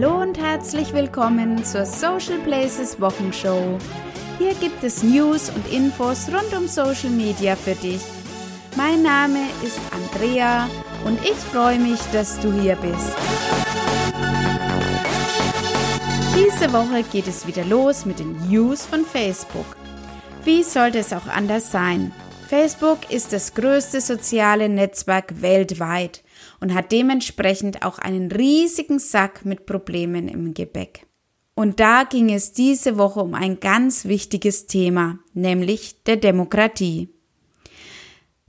Hallo und herzlich willkommen zur Social Places Wochenshow. Hier gibt es News und Infos rund um Social Media für dich. Mein Name ist Andrea und ich freue mich, dass du hier bist. Diese Woche geht es wieder los mit den News von Facebook. Wie sollte es auch anders sein? Facebook ist das größte soziale Netzwerk weltweit und hat dementsprechend auch einen riesigen Sack mit Problemen im Gepäck. Und da ging es diese Woche um ein ganz wichtiges Thema, nämlich der Demokratie.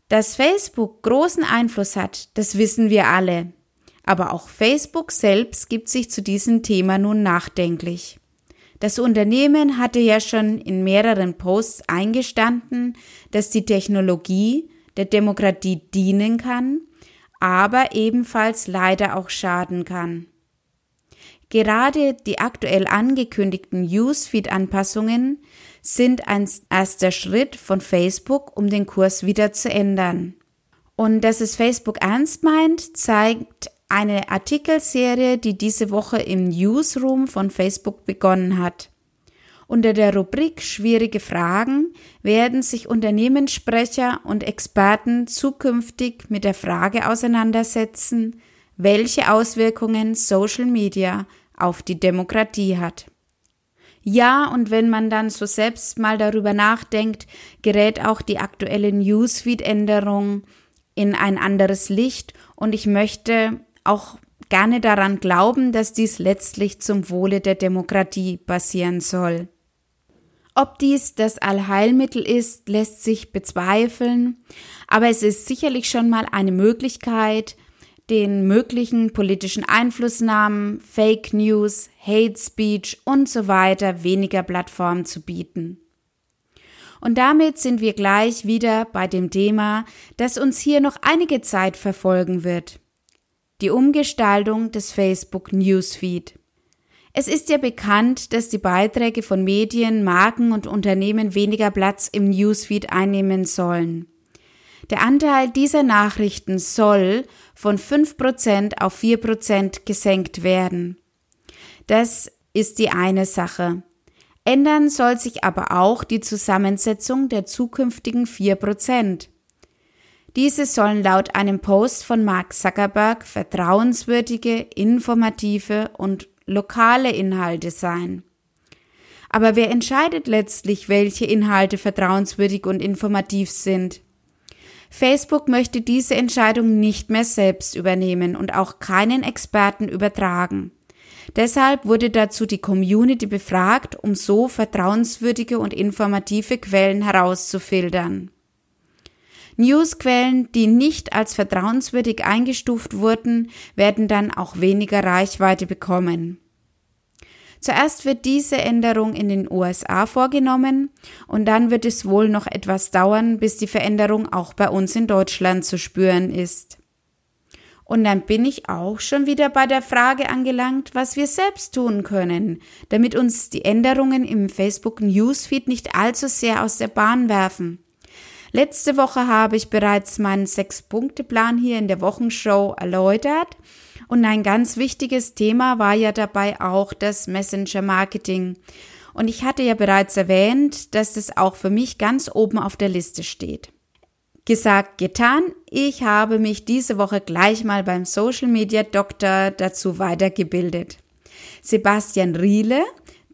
Dass Facebook großen Einfluss hat, das wissen wir alle. Aber auch Facebook selbst gibt sich zu diesem Thema nun nachdenklich. Das Unternehmen hatte ja schon in mehreren Posts eingestanden, dass die Technologie der Demokratie dienen kann aber ebenfalls leider auch schaden kann. Gerade die aktuell angekündigten Newsfeed-Anpassungen sind ein erster Schritt von Facebook, um den Kurs wieder zu ändern. Und dass es Facebook ernst meint, zeigt eine Artikelserie, die diese Woche im Newsroom von Facebook begonnen hat. Unter der Rubrik Schwierige Fragen werden sich Unternehmenssprecher und Experten zukünftig mit der Frage auseinandersetzen, welche Auswirkungen Social Media auf die Demokratie hat. Ja, und wenn man dann so selbst mal darüber nachdenkt, gerät auch die aktuelle Newsfeed-Änderung in ein anderes Licht und ich möchte auch gerne daran glauben, dass dies letztlich zum Wohle der Demokratie passieren soll. Ob dies das Allheilmittel ist, lässt sich bezweifeln, aber es ist sicherlich schon mal eine Möglichkeit, den möglichen politischen Einflussnahmen, Fake News, Hate Speech und so weiter weniger Plattform zu bieten. Und damit sind wir gleich wieder bei dem Thema, das uns hier noch einige Zeit verfolgen wird. Die Umgestaltung des Facebook Newsfeed. Es ist ja bekannt, dass die Beiträge von Medien, Marken und Unternehmen weniger Platz im Newsfeed einnehmen sollen. Der Anteil dieser Nachrichten soll von 5% auf 4% gesenkt werden. Das ist die eine Sache. Ändern soll sich aber auch die Zusammensetzung der zukünftigen 4%. Diese sollen laut einem Post von Mark Zuckerberg vertrauenswürdige, informative und lokale Inhalte sein. Aber wer entscheidet letztlich, welche Inhalte vertrauenswürdig und informativ sind? Facebook möchte diese Entscheidung nicht mehr selbst übernehmen und auch keinen Experten übertragen. Deshalb wurde dazu die Community befragt, um so vertrauenswürdige und informative Quellen herauszufiltern. Newsquellen, die nicht als vertrauenswürdig eingestuft wurden, werden dann auch weniger Reichweite bekommen. Zuerst wird diese Änderung in den USA vorgenommen und dann wird es wohl noch etwas dauern, bis die Veränderung auch bei uns in Deutschland zu spüren ist. Und dann bin ich auch schon wieder bei der Frage angelangt, was wir selbst tun können, damit uns die Änderungen im Facebook Newsfeed nicht allzu sehr aus der Bahn werfen. Letzte Woche habe ich bereits meinen Sechs-Punkte-Plan hier in der Wochenshow erläutert. Und ein ganz wichtiges Thema war ja dabei auch das Messenger-Marketing. Und ich hatte ja bereits erwähnt, dass das auch für mich ganz oben auf der Liste steht. Gesagt, getan. Ich habe mich diese Woche gleich mal beim Social Media Doktor dazu weitergebildet. Sebastian Riele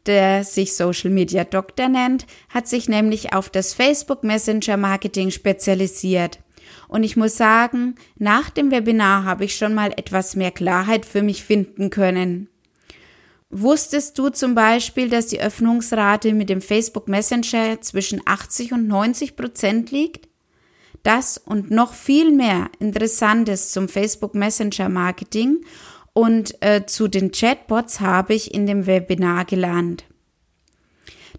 der sich Social Media Doktor nennt, hat sich nämlich auf das Facebook Messenger Marketing spezialisiert. Und ich muss sagen, nach dem Webinar habe ich schon mal etwas mehr Klarheit für mich finden können. Wusstest du zum Beispiel, dass die Öffnungsrate mit dem Facebook Messenger zwischen 80 und 90 Prozent liegt? Das und noch viel mehr Interessantes zum Facebook Messenger Marketing und äh, zu den Chatbots habe ich in dem Webinar gelernt.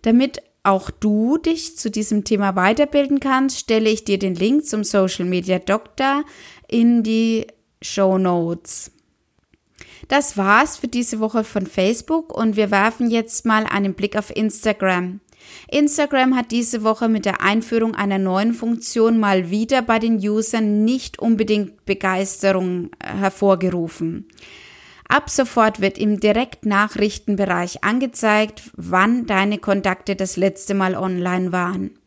Damit auch du dich zu diesem Thema weiterbilden kannst, stelle ich dir den Link zum Social Media Doktor in die Show Notes. Das war's für diese Woche von Facebook und wir werfen jetzt mal einen Blick auf Instagram. Instagram hat diese Woche mit der Einführung einer neuen Funktion mal wieder bei den Usern nicht unbedingt Begeisterung äh, hervorgerufen. Ab sofort wird im Direktnachrichtenbereich angezeigt, wann deine Kontakte das letzte Mal online waren.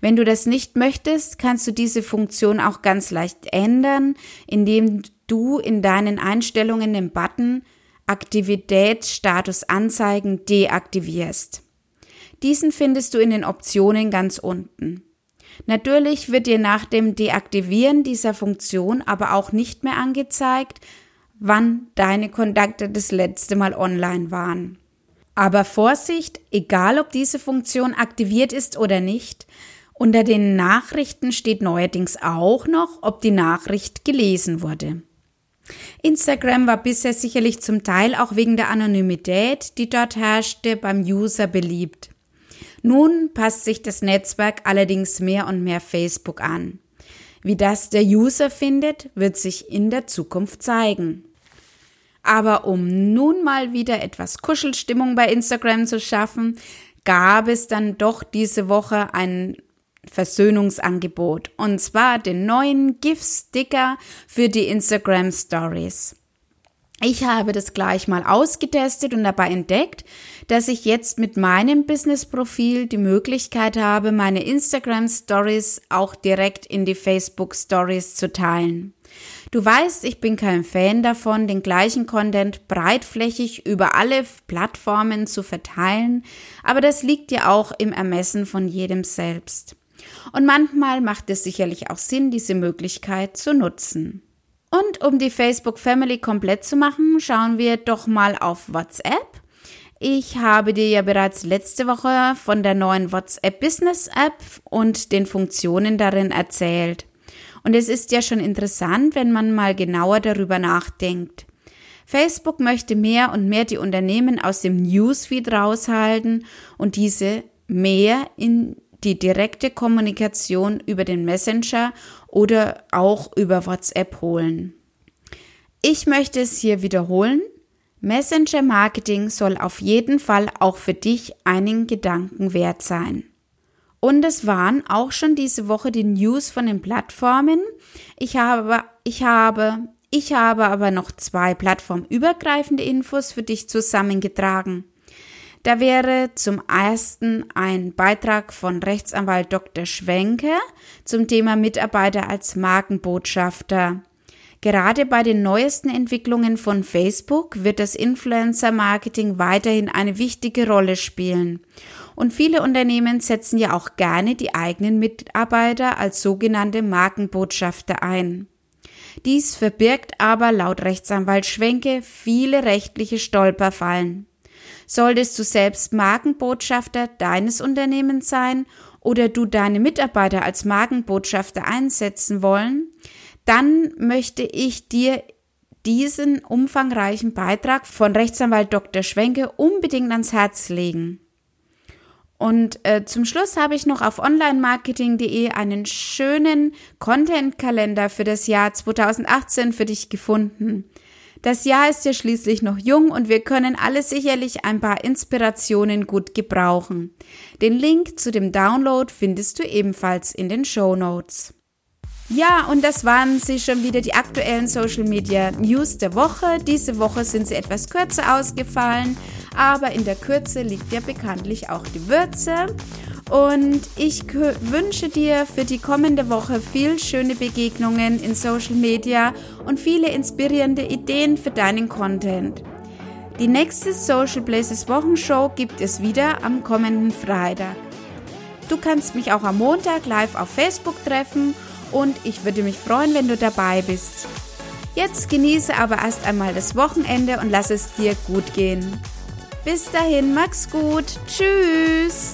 Wenn du das nicht möchtest, kannst du diese Funktion auch ganz leicht ändern, indem du in deinen Einstellungen den Button Aktivitätsstatus anzeigen deaktivierst. Diesen findest du in den Optionen ganz unten. Natürlich wird dir nach dem Deaktivieren dieser Funktion aber auch nicht mehr angezeigt, wann deine Kontakte das letzte Mal online waren. Aber Vorsicht, egal ob diese Funktion aktiviert ist oder nicht, unter den Nachrichten steht neuerdings auch noch, ob die Nachricht gelesen wurde. Instagram war bisher sicherlich zum Teil auch wegen der Anonymität, die dort herrschte, beim User beliebt. Nun passt sich das Netzwerk allerdings mehr und mehr Facebook an. Wie das der User findet, wird sich in der Zukunft zeigen. Aber um nun mal wieder etwas Kuschelstimmung bei Instagram zu schaffen, gab es dann doch diese Woche ein Versöhnungsangebot und zwar den neuen GIF-Sticker für die Instagram Stories. Ich habe das gleich mal ausgetestet und dabei entdeckt, dass ich jetzt mit meinem Business-Profil die Möglichkeit habe, meine Instagram Stories auch direkt in die Facebook Stories zu teilen. Du weißt, ich bin kein Fan davon, den gleichen Content breitflächig über alle Plattformen zu verteilen, aber das liegt ja auch im Ermessen von jedem selbst. Und manchmal macht es sicherlich auch Sinn, diese Möglichkeit zu nutzen. Und um die Facebook Family komplett zu machen, schauen wir doch mal auf WhatsApp. Ich habe dir ja bereits letzte Woche von der neuen WhatsApp Business App und den Funktionen darin erzählt. Und es ist ja schon interessant, wenn man mal genauer darüber nachdenkt. Facebook möchte mehr und mehr die Unternehmen aus dem Newsfeed raushalten und diese mehr in die direkte Kommunikation über den Messenger oder auch über WhatsApp holen. Ich möchte es hier wiederholen. Messenger Marketing soll auf jeden Fall auch für dich einen Gedanken wert sein. Und es waren auch schon diese Woche die News von den Plattformen. Ich habe, ich habe, ich habe aber noch zwei plattformübergreifende Infos für dich zusammengetragen. Da wäre zum ersten ein Beitrag von Rechtsanwalt Dr. Schwenke zum Thema Mitarbeiter als Markenbotschafter. Gerade bei den neuesten Entwicklungen von Facebook wird das Influencer-Marketing weiterhin eine wichtige Rolle spielen. Und viele Unternehmen setzen ja auch gerne die eigenen Mitarbeiter als sogenannte Markenbotschafter ein. Dies verbirgt aber laut Rechtsanwalt Schwenke viele rechtliche Stolperfallen. Solltest du selbst Markenbotschafter deines Unternehmens sein oder du deine Mitarbeiter als Markenbotschafter einsetzen wollen, dann möchte ich dir diesen umfangreichen Beitrag von Rechtsanwalt Dr. Schwenke unbedingt ans Herz legen. Und äh, zum Schluss habe ich noch auf onlinemarketing.de einen schönen Content-Kalender für das Jahr 2018 für dich gefunden. Das Jahr ist ja schließlich noch jung und wir können alle sicherlich ein paar Inspirationen gut gebrauchen. Den Link zu dem Download findest du ebenfalls in den Show Notes. Ja, und das waren sie schon wieder die aktuellen Social Media News der Woche. Diese Woche sind sie etwas kürzer ausgefallen, aber in der Kürze liegt ja bekanntlich auch die Würze. Und ich wünsche dir für die kommende Woche viel schöne Begegnungen in Social Media und viele inspirierende Ideen für deinen Content. Die nächste Social Places Wochenshow gibt es wieder am kommenden Freitag. Du kannst mich auch am Montag live auf Facebook treffen und ich würde mich freuen, wenn du dabei bist. Jetzt genieße aber erst einmal das Wochenende und lass es dir gut gehen. Bis dahin, mach's gut. Tschüss.